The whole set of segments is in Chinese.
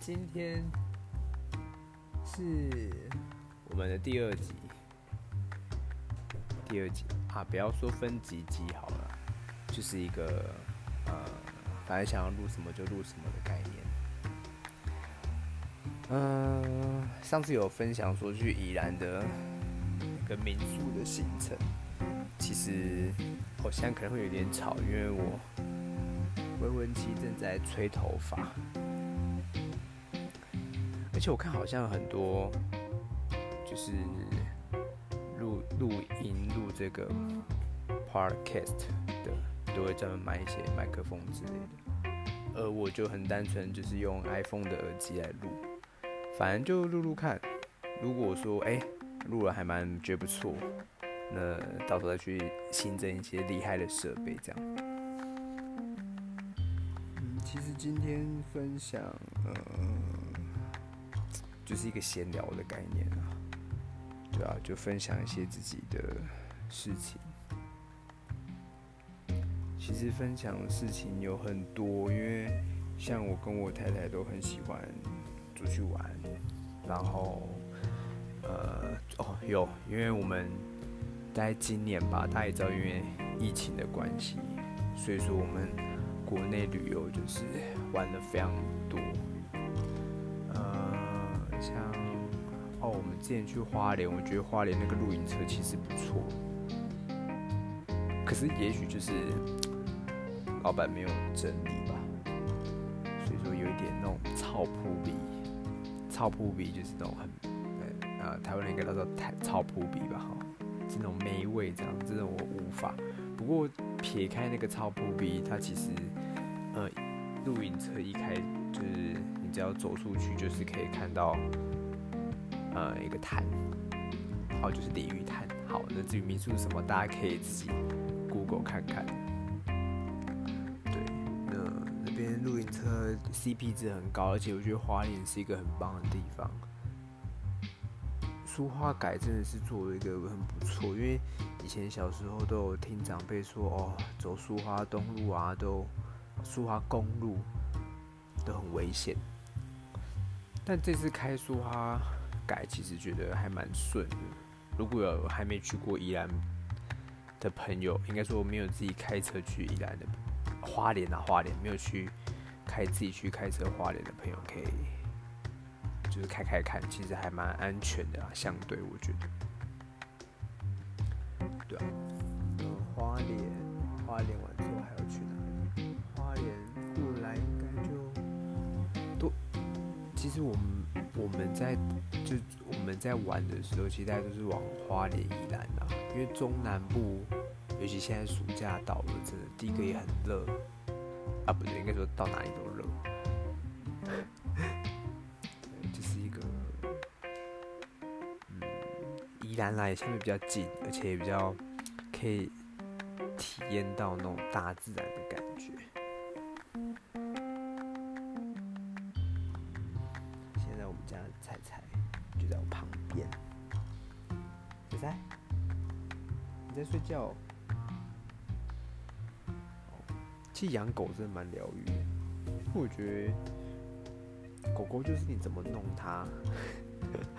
今天是我们的第二集，第二集啊，不要说分几集好了，就是一个呃，反正想要录什么就录什么的概念。嗯、上次有分享说去宜兰的一个民宿的行程，其实我现在可能会有点吵，因为我未婚妻正在吹头发，而且我看好像很多就是录录音录这个 podcast 的，都会专门买一些麦克风之类的，而我就很单纯，就是用 iPhone 的耳机来录。反正就录录看，如果说哎录了还蛮觉得不错，那到时候再去新增一些厉害的设备这样。其实今天分享呃就是一个闲聊的概念啊，对啊，就分享一些自己的事情。其实分享的事情有很多，因为像我跟我太太都很喜欢。出去玩，然后，呃，哦，有，因为我们在今年吧，大家也知道，因为疫情的关系，所以说我们国内旅游就是玩的非常多，哦，我们之前去花莲，我觉得花莲那个露营车其实不错，可是也许就是老板没有整理吧，所以说有一点那种草铺比。草铺比就是那种很，呃，台湾人应该都叫台草铺比吧，哈，是那种霉味这样，真的我无法。不过撇开那个草铺比，它其实，呃，露营车一开就是你只要走出去，就是可以看到，呃，一个潭，好，就是鲤鱼潭。好，那至于民宿是什么，大家可以自己 Google 看看。对，那那边露营车 CP 值很高，而且我觉得花莲是一个很棒的地方。苏花改真的是做了一个很不错，因为以前小时候都有听长辈说，哦，走苏花东路啊，都苏花公路都很危险。但这次开苏花改，其实觉得还蛮顺的。如果有还没去过宜兰的朋友，应该说没有自己开车去宜兰的花莲啊，花莲没有去。开自己去开车花莲的朋友可以，就是开开看，其实还蛮安全的啊，相对我觉得。对啊，花莲，花莲完之后还要去哪里？花莲过来应该就都，其实我们我们在就我们在玩的时候，其实大家都是往花莲宜兰啊，因为中南部，尤其现在暑假到了，真的第一个也很热。啊，不对，应该说到哪里都热。这是一个，嗯，宜兰来相对比较近，而且也比较可以体验到那种大自然的感觉。现在我们家的菜菜就在我旁边，菜菜，你在睡觉？其实养狗真的蛮疗愈的，我觉得狗狗就是你怎么弄它，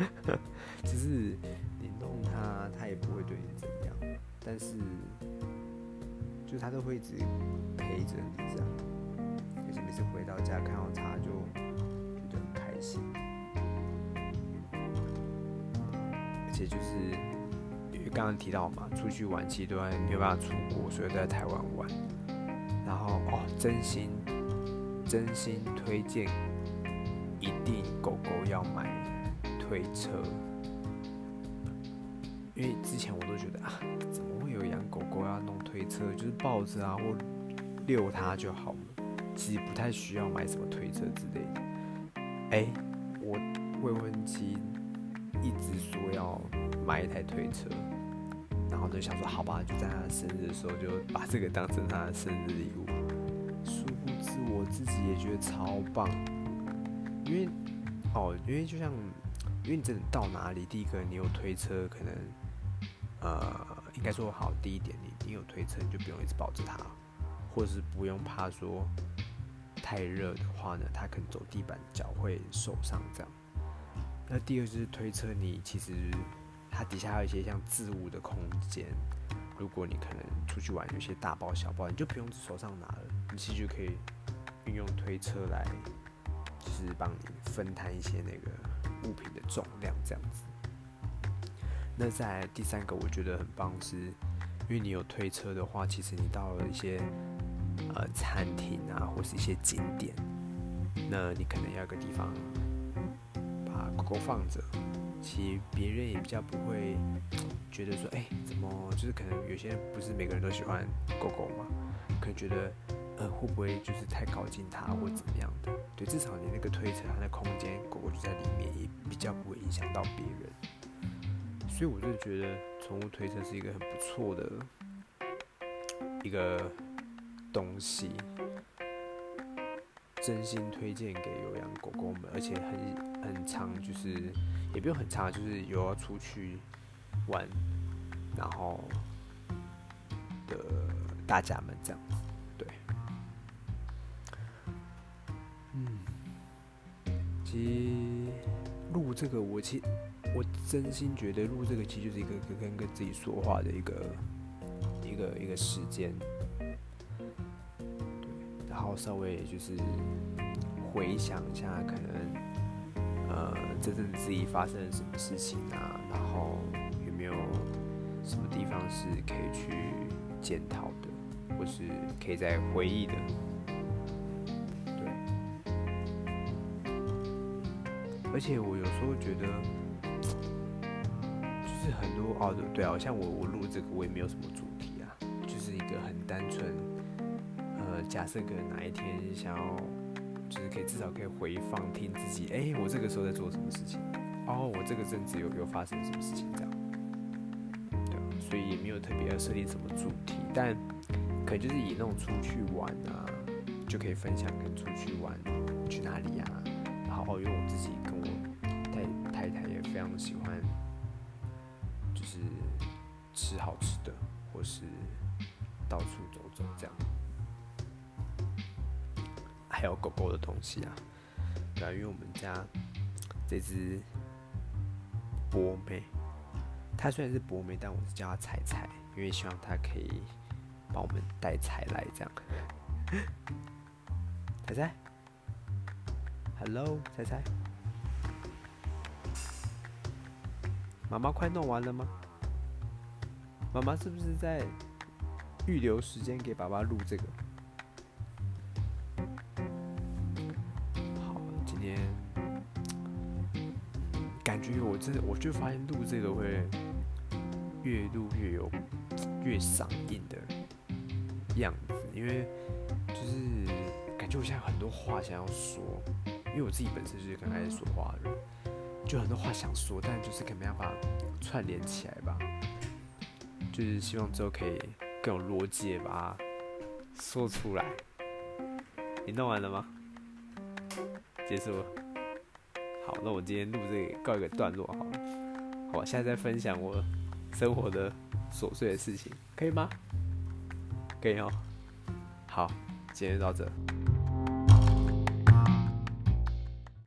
只是你弄它，它也不会对你怎样，但是就它都会一直陪着你这样，而且每次回到家看到它就觉得很开心，而且就是因为刚刚提到嘛，出去玩其实都还没有办法出国，所以在台湾玩。然后哦，真心真心推荐，一定狗狗要买推车，因为之前我都觉得啊，怎么会有养狗狗要弄推车？就是抱着啊或遛它就好了，其实不太需要买什么推车之类的。哎，我未婚妻一直说要买一台推车。然后就想说，好吧，就在他生日的时候，就把这个当成他的生日礼物。殊不知我自己也觉得超棒，因为哦，因为就像，因为你真的到哪里，第一个你有推车，可能呃，应该说好，第一点你你有推车，你就不用一直抱着它，或者是不用怕说太热的话呢，它可能走地板脚会受伤这样。那第二就是推车，你其实它底下还有一些像置物的空间，如果你可能出去玩，有些大包小包，你就不用手上拿了，你其实就可以运用推车来，就是帮你分摊一些那个物品的重量这样子。那在第三个，我觉得很棒是，因为你有推车的话，其实你到了一些呃餐厅啊，或是一些景点，那你可能要个地方把狗狗放着，其实别人也比较不会觉得说，哎、怎么就是可能有些人不是每个人都喜欢狗狗嘛，可能觉得呃会不会就是太靠近它或怎么样的？对，至少你那个推车它的空间，狗狗就在里面，也比较不会影响到别人。所以我就觉得宠物推车是一个很不错的一个东西，真心推荐给有养狗狗们，而且很很长，就是也不用很长，就是有要出去玩，然后的大家们这样子，对，嗯，其实录这个我其实。我真心觉得录这个其实就是一个跟跟自己说话的一个一个一个时间，后稍微就是回想一下，可能呃这阵子自己发生了什么事情啊，然后有没有什么地方是可以去检讨的，或是可以再回忆的，对，而且我有时候觉得。就是很多哦，对啊，像我我录这个我也没有什么主题啊，就是一个很单纯，假设可能哪一天想要，就是可以至少可以回放听自己，哎，我这个时候在做什么事情，哦，我这个阵子有没有发生什么事情？这样，对，所以也没有特别要设定什么主题，但可能就是以那种出去玩啊，就可以分享跟出去玩去哪里呀，啊，然后因为我自己跟我太太太也非常喜欢。就是吃好吃的，或是到处走走这样，还有狗狗的东西啊，对啊，因为我们家这只博美，它虽然是博美，但我是叫它彩彩，因为希望它可以帮我们带财来这样。彩彩，Hello，彩彩。妈妈快弄完了吗？妈妈是不是在预留时间给爸爸录这个？天感觉我真的，我就发现录这个会越录越有越嗓音的样子，因为就是感觉我现在很多话想要说，因为我自己本身就是很爱说话的人。就很多话想说，但就是可没办法串联起来吧。就是希望之后可以更有逻辑把它说出来。你弄完了吗？结束了。好，那我今天录这个告一个段落好了。好，我现在在分享我生活的琐碎的事情，可以吗？可以哦。好，今天就到这。